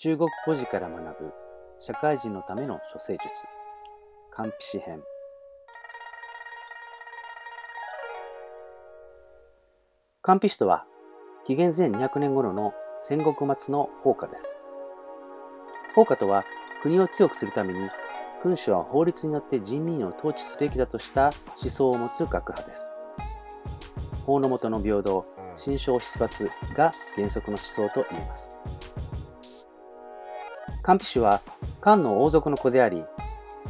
中国古事から学ぶ社会人のための処世術。漢詩詩編。漢詩とは紀元前200年頃の戦国末の法家です。法家とは国を強くするために君主は法律によって人民を統治すべきだとした思想を持つ学派です。法の下の平等心象出発が原則の思想と言えます漢詩は漢の王族の子であり、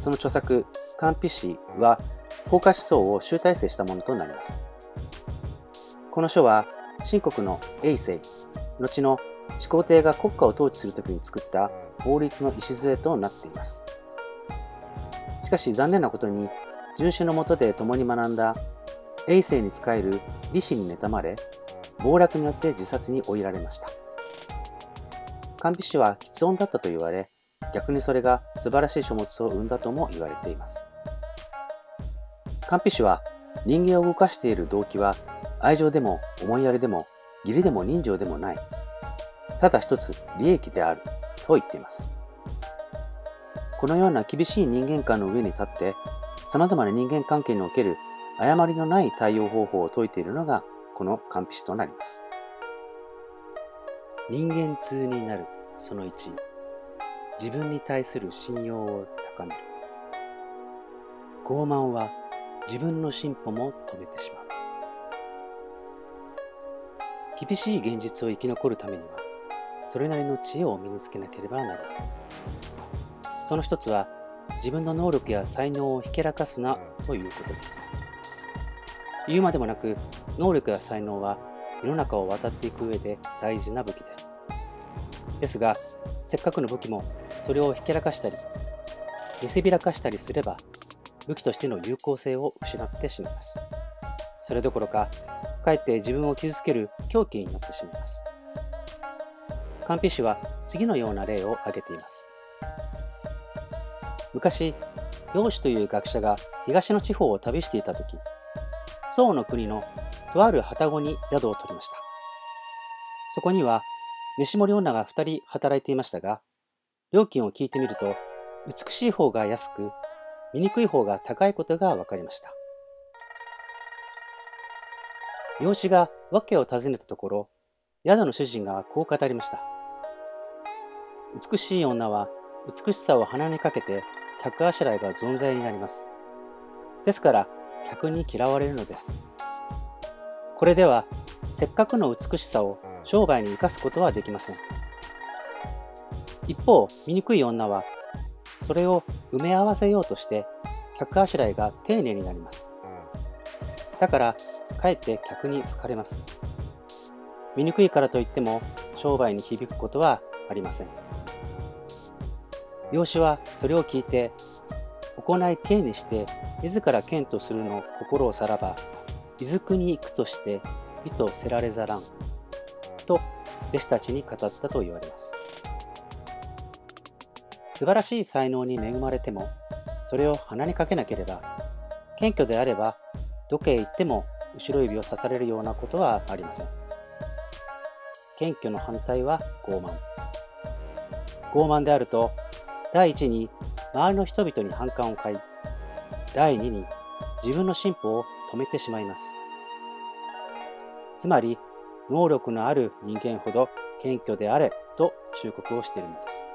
その著作、漢詩詩は法家思想を集大成したものとなります。この書は、秦国の永世、後の始皇帝が国家を統治するときに作った法律の礎となっています。しかし残念なことに、遵守のもとで共に学んだ永世に仕える李氏に妬まれ、暴落によって自殺に追いられました。漢筆師は喫音だったと言われ、逆にそれが素晴らしい書物を生んだとも言われています。漢筆師は人間を動かしている動機は愛情でも思いやりでも義理でも人情でもない。ただ一つ利益であると言っています。このような厳しい人間観の上に立って様々な人間関係における誤りのない対応方法を説いているのがこの漢筆師となります。人間通になるその1自分に対する信用を高める。傲慢は自分の進歩も止めてしまう。厳しい現実を生き残るためにはそれなりの知恵を身につけなければなりません。その一つは自分の能力や才能をひけらかすなということです。言うまでもなく能力や才能は世の中を渡っていく上で大事な武器です。ですが、せっかくの武器もそれをひけらかしたり、見せびらかしたりすれば、武器としての有効性を失ってしまいます。それどころか、かえって自分を傷つける狂気になってしまいます。カンピ氏は次のような例を挙げています。昔、楊氏という学者が東の地方を旅していた時、宋の国のとある旅籠に宿を取りました。そこには、飯盛女が2人働いていましたが、料金を聞いてみると、美しい方が安く、醜い方が高いことが分かりました。養子が訳を尋ねたところ、宿の主人がこう語りました。美しい女は美しさを鼻にかけて客あしらいが存在になります。ですから客に嫌われるのです。これではせっかくの美しさを商売に生かすことはできません。一方醜い女はそれを埋め合わせようとして客あしらいが丁寧になります。だからかえって客に好かれます。醜いからといっても商売に響くことはありません。養子はそれを聞いて行い刑にして自ら剣とするの心をさらば伊豆国に行くとして美とせられざらんと弟子たちに語ったと言われます。素晴らしい才能に恵まれてもそれを鼻にかけなければ謙虚であればどけへ行っても後ろ指を刺されるようなことはありません。謙虚の反対は傲慢。傲慢であると第一に周りの人々に反感を買い第二に自分の進歩を止めてしまいます。つまり、能力のある人間ほど謙虚であれと忠告をしているのです。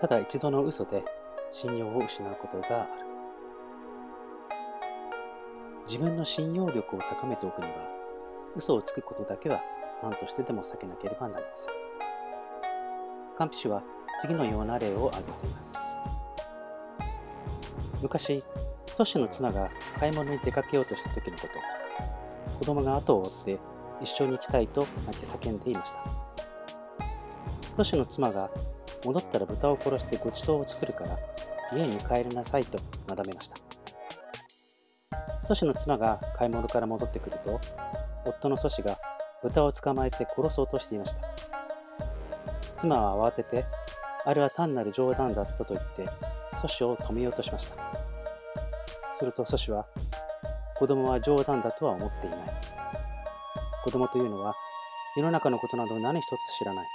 ただ一度の嘘で信用を失うことがある。自分の信用力を高めておくには、嘘をつくことだけは何としてでも避けなければなりません。カンピ氏は次のような例を挙げています。昔、祖師の妻が買い物に出かけようとした時のこと、子供が後を追って一緒に行きたいと泣き叫んでいました。祖師の妻が戻ったら豚を殺してごちそうを作るから家に帰りなさいとなだめました。祖師の妻が買い物から戻ってくると、夫の祖師が豚を捕まえて殺そうとしていました。妻は慌てて、あれは単なる冗談だったと言って、祖師を止めようとしました。すると祖師は、子供は冗談だとは思っていない。子供というのは、世の中のことなど何一つ知らない。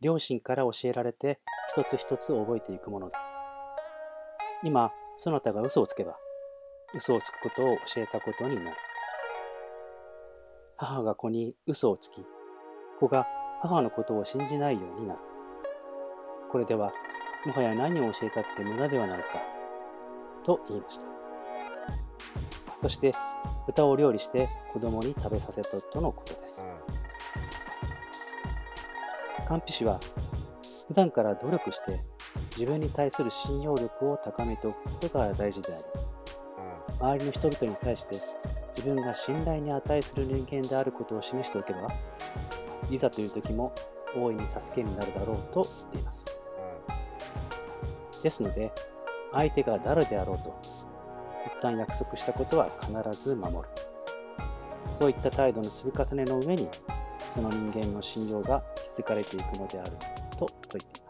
両親から教えられて一つ一つ覚えていくものだ。今、そなたが嘘をつけば、嘘をつくことを教えたことになる。母が子に嘘をつき、子が母のことを信じないようになる。これでは、もはや何を教えたって無駄ではないか、と言いました。そして、豚を料理して子供に食べさせたとのことです。カンピ氏は、普段から努力して自分に対する信用力を高めておくことが大事であり、周りの人々に対して自分が信頼に値する人間であることを示しておけば、いざという時も大いに助けになるだろうと言っています。ですので、相手が誰であろうと、一旦約束したことは必ず守る。そういった態度の積み重ねの上に、その人間の信用が築かれていくのであると説いています。